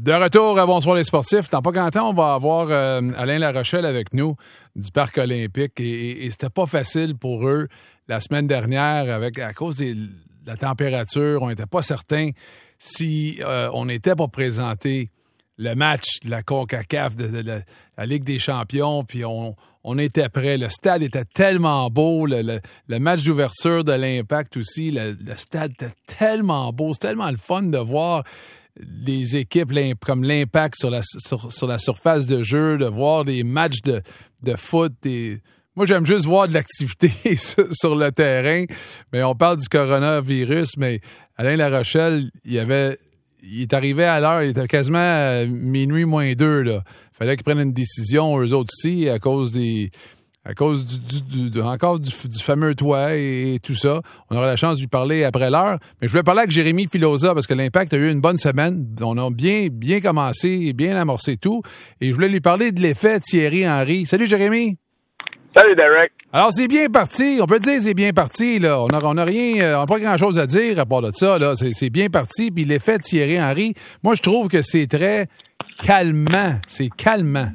De retour à Bonsoir les sportifs. Dans pas grand temps, on va avoir euh, Alain Larochelle avec nous du Parc olympique et, c'était pas facile pour eux la semaine dernière avec à cause de la température. On n'était pas certain si euh, on était pour présenter le match de la CONCACAF, de, la Ligue des champions, puis on, on était prêt. Le stade était tellement beau. Le, match d'ouverture de l'Impact aussi, le, le, stade était tellement beau. C'est tellement le fun de voir les équipes comme l'impact sur la, sur, la surface de jeu, de voir des matchs de, de foot. Moi, j'aime juste voir de l'activité sur le terrain. Mais on parle du coronavirus, mais Alain Larochelle, il avait. Il est arrivé à l'heure, il était quasiment minuit moins deux. Il fallait qu'ils prennent une décision, eux autres aussi, à cause des, à cause du, encore du, fameux toit et, tout ça. On aura la chance de lui parler après l'heure. Mais je voulais parler avec Jérémy Filosa parce que l'Impact a eu une bonne semaine. On a bien, bien commencé et bien amorcé tout. Et je voulais lui parler de l'effet Thierry Henry. Salut Jérémy. Salut Derek. Alors c'est bien parti. On peut dire c'est bien parti. Là. On n'a on a rien, euh, on n'a pas grand-chose à dire à part de ça. Là. C'est, bien parti. Puis l'effet Thierry Henry, moi je trouve que c'est très calmant. C'est calmant.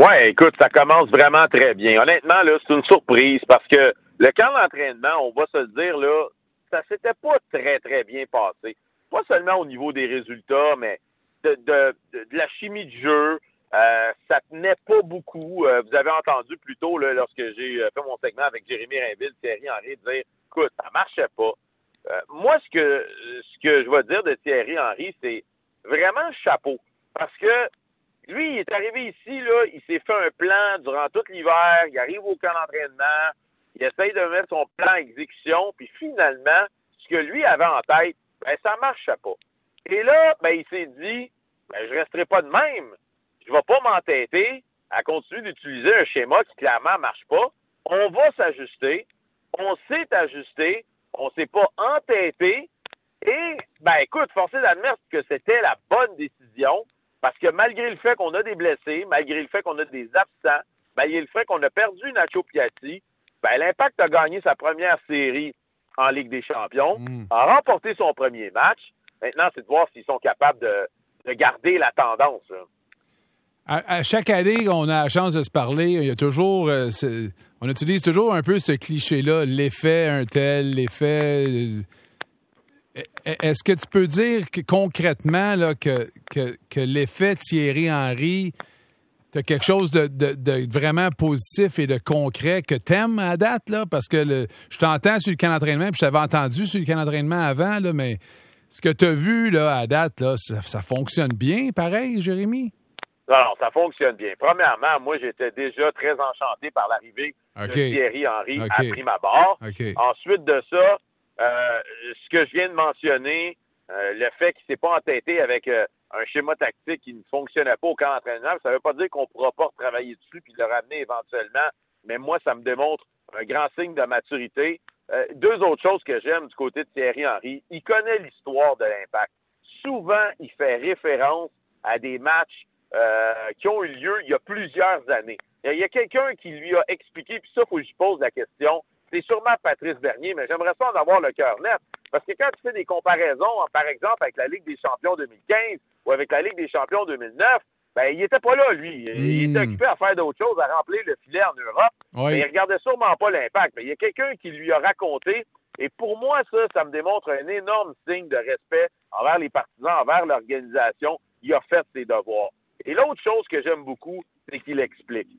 Ouais, écoute, ça commence vraiment très bien. Honnêtement, là, c'est une surprise parce que le camp d'entraînement, on va se le dire, là, ça s'était pas très, très bien passé. Pas seulement au niveau des résultats, mais de, de, de, la chimie de jeu. Euh, ça tenait pas beaucoup. Euh, vous avez entendu plus tôt, là, lorsque j'ai euh, fait mon segment avec Jérémy Rainville, Thierry Henry, dire écoute, ça marchait pas. Euh, moi, ce que ce que je vais dire de Thierry Henry, c'est vraiment chapeau. Parce que lui, il est arrivé ici, là, il s'est fait un plan durant tout l'hiver, il arrive au camp d'entraînement, il essaye de mettre son plan en exécution, puis finalement, ce que lui avait en tête, ben, ça marchait pas. Et là, ben, il s'est dit, ben, je resterai pas de même. Je vais pas m'entêter à continuer d'utiliser un schéma qui clairement marche pas. On va s'ajuster. On s'est ajusté. On s'est pas entêté. Et, ben, écoute, forcé d'admettre que c'était la bonne décision. Parce que malgré le fait qu'on a des blessés, malgré le fait qu'on a des absents, malgré le fait qu'on a perdu Nacho Piatti, ben, l'Impact a gagné sa première série en Ligue des Champions, hmm. a remporté son premier match. Maintenant, c'est de voir s'ils sont capables de, garder la tendance. À, chaque année, on a la chance de se parler. Il y a toujours, euh, on utilise toujours un peu ce cliché-là, l'effet un tel, l'effet. Euh, est-ce que tu peux dire concrètement là, que, que, l'effet Thierry Henry, tu quelque chose de, vraiment positif et de concret que tu aimes à date, là? Parce que le, je t'entends sur le camp d'entraînement, puis je t'avais entendu sur le camp d'entraînement avant, là, mais ce que tu as vu là, à date, là, ça, fonctionne bien, pareil, Jérémy? Non, ça fonctionne bien. Premièrement, moi, j'étais déjà très enchanté par l'arrivée de Thierry Henry à prime abord. Ensuite de ça, euh, ce que je viens de mentionner, euh, le fait qu'il s'est pas entêté avec euh, un schéma tactique qui ne fonctionnait pas au camp d'entraînement, ça ne veut pas dire qu'on ne pourra pas travailler dessus puis le ramener éventuellement. Mais moi, ça me démontre un grand signe de maturité. deux autres choses que j'aime du côté de Thierry Henry. Il connaît l'histoire de l'impact. Souvent, il fait référence à des matchs qui ont eu lieu il y a plusieurs années. Il y a quelqu'un qui lui a expliqué, puis ça, il faut que je pose la question c'est sûrement Patrice Bernier, mais j'aimerais ça en avoir le cœur net. Parce que quand tu fais des comparaisons, par exemple, avec la Ligue des champions 2015 ou avec la Ligue des champions 2009, ben, il était pas là, lui. Il était hmm. occupé à faire d'autres choses, à remplir le filet en Europe. Mais il regardait sûrement pas l'impact. Mais il y a quelqu'un qui lui a raconté. Et pour moi, ça, ça me démontre un énorme signe de respect envers les partisans, envers l'organisation. Il a fait ses devoirs. Et l'autre chose que j'aime beaucoup, c'est qu'il explique.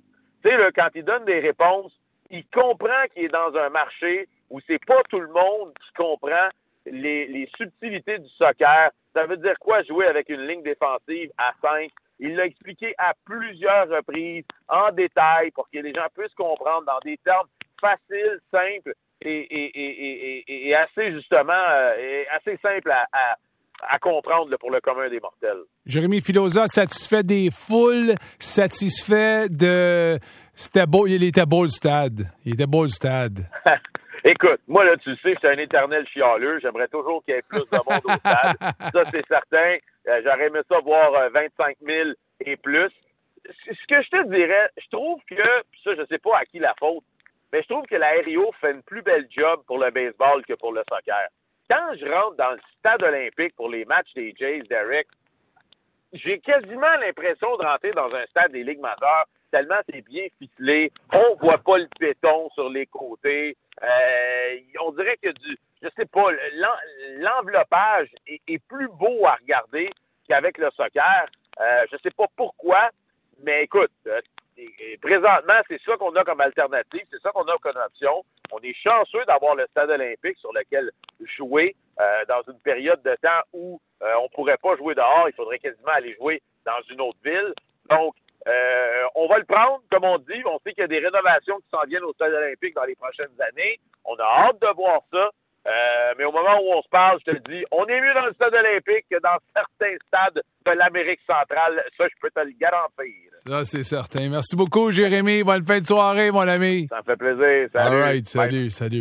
Tu sais, quand il donne des réponses, il comprend qu'il est dans un marché où c'est pas tout le monde qui comprend les, subtilités du soccer. Ça veut dire quoi jouer avec une ligne défensive à 5? Il l'a expliqué à plusieurs reprises, en détail, pour que les gens puissent comprendre dans des termes faciles, simples et, assez justement euh, assez simples à, comprendre pour le commun des mortels. Jérémy Filosa, satisfait des foules, satisfait de c'était beau, il était beau le stade. Il était beau le stade. Écoute, moi, là, tu le sais, je suis un éternel chialeux. J'aimerais toujours qu'il y ait plus de monde au stade. Ça, c'est certain. Euh, j'aurais aimé ça voir 25 euh, 000 et plus. Ce que je te dirais, je trouve que, ça, je sais pas à qui la faute, mais je trouve que la RIO fait une plus belle job pour le baseball que pour le soccer. Quand je rentre dans le stade olympique pour les matchs des Jays, Derek, j'ai quasiment l'impression de rentrer dans un stade des ligues majeures tellement c'est bien ficelé. On voit pas le béton sur les côtés. Euh, on dirait que du, je sais pas, l'enveloppage est, plus beau à regarder qu'avec le soccer. Euh, je sais pas pourquoi, mais écoute, euh, présentement, c'est ça qu'on a comme alternative, c'est ça qu'on a comme option. On est chanceux d'avoir le stade olympique sur lequel jouer euh, dans une période de temps où on pourrait pas jouer dehors, il faudrait quasiment aller jouer dans une autre ville. Donc, euh, on va le prendre, comme on dit. On sait qu'il y a des rénovations qui s'en viennent au stade olympique dans les prochaines années. On a hâte de voir ça. Euh, mais au moment où on se parle, je te le dis, on est mieux dans le stade olympique que dans certains stades de l'Amérique centrale. Ça, je peux te le garantir. Ça, c'est certain. Merci beaucoup, Jérémy. Bonne fin de soirée, mon ami. Ça me fait plaisir. Salut. All right. Salut, salut.